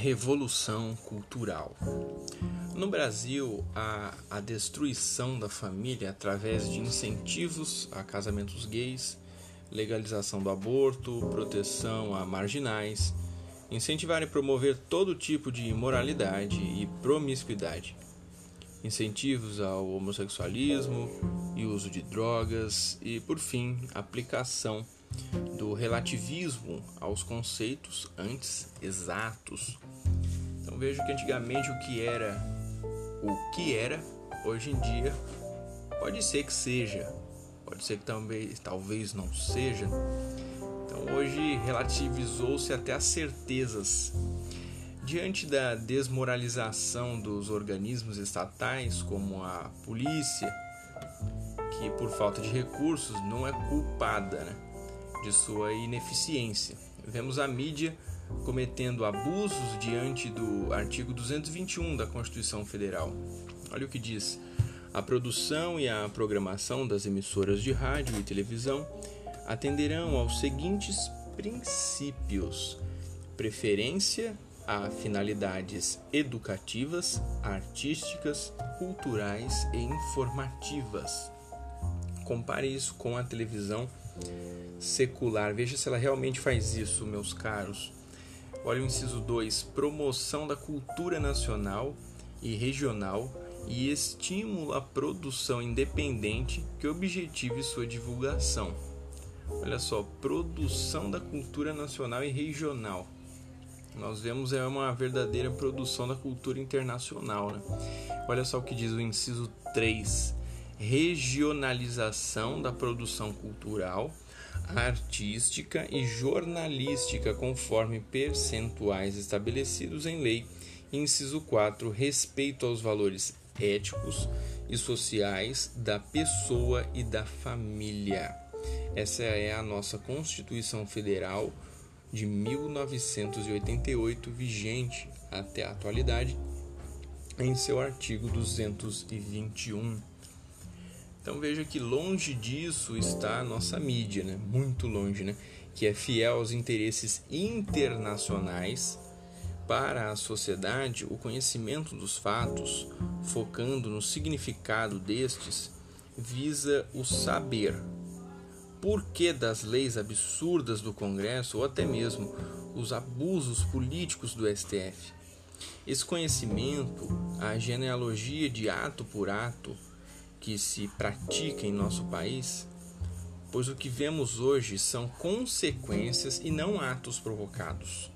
Revolução cultural. No Brasil, a, a destruição da família através de incentivos a casamentos gays, legalização do aborto, proteção a marginais, incentivar e promover todo tipo de imoralidade e promiscuidade, incentivos ao homossexualismo e uso de drogas e, por fim, aplicação do relativismo aos conceitos antes exatos. Então vejo que antigamente o que era o que era, hoje em dia pode ser que seja, pode ser que também talvez não seja. Então hoje relativizou-se até as certezas. Diante da desmoralização dos organismos estatais, como a polícia, que por falta de recursos não é culpada, né? De sua ineficiência. Vemos a mídia cometendo abusos diante do artigo 221 da Constituição Federal. Olha o que diz: a produção e a programação das emissoras de rádio e televisão atenderão aos seguintes princípios: preferência a finalidades educativas, artísticas, culturais e informativas. Compare isso com a televisão secular. Veja se ela realmente faz isso, meus caros. Olha o inciso 2: promoção da cultura nacional e regional e estímulo à produção independente que objetive sua divulgação. Olha só, produção da cultura nacional e regional. Nós vemos é uma verdadeira produção da cultura internacional, né? Olha só o que diz o inciso 3: regionalização da produção cultural artística e jornalística, conforme percentuais estabelecidos em lei. Inciso 4. Respeito aos valores éticos e sociais da pessoa e da família. Essa é a nossa Constituição Federal de 1988, vigente até a atualidade, em seu artigo 221. Então veja que longe disso está a nossa mídia, né? muito longe, né? que é fiel aos interesses internacionais. Para a sociedade, o conhecimento dos fatos, focando no significado destes, visa o saber. Por que das leis absurdas do Congresso ou até mesmo os abusos políticos do STF? Esse conhecimento, a genealogia de ato por ato, que se pratica em nosso país, pois o que vemos hoje são consequências e não atos provocados.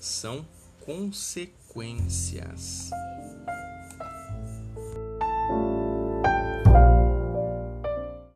São consequências.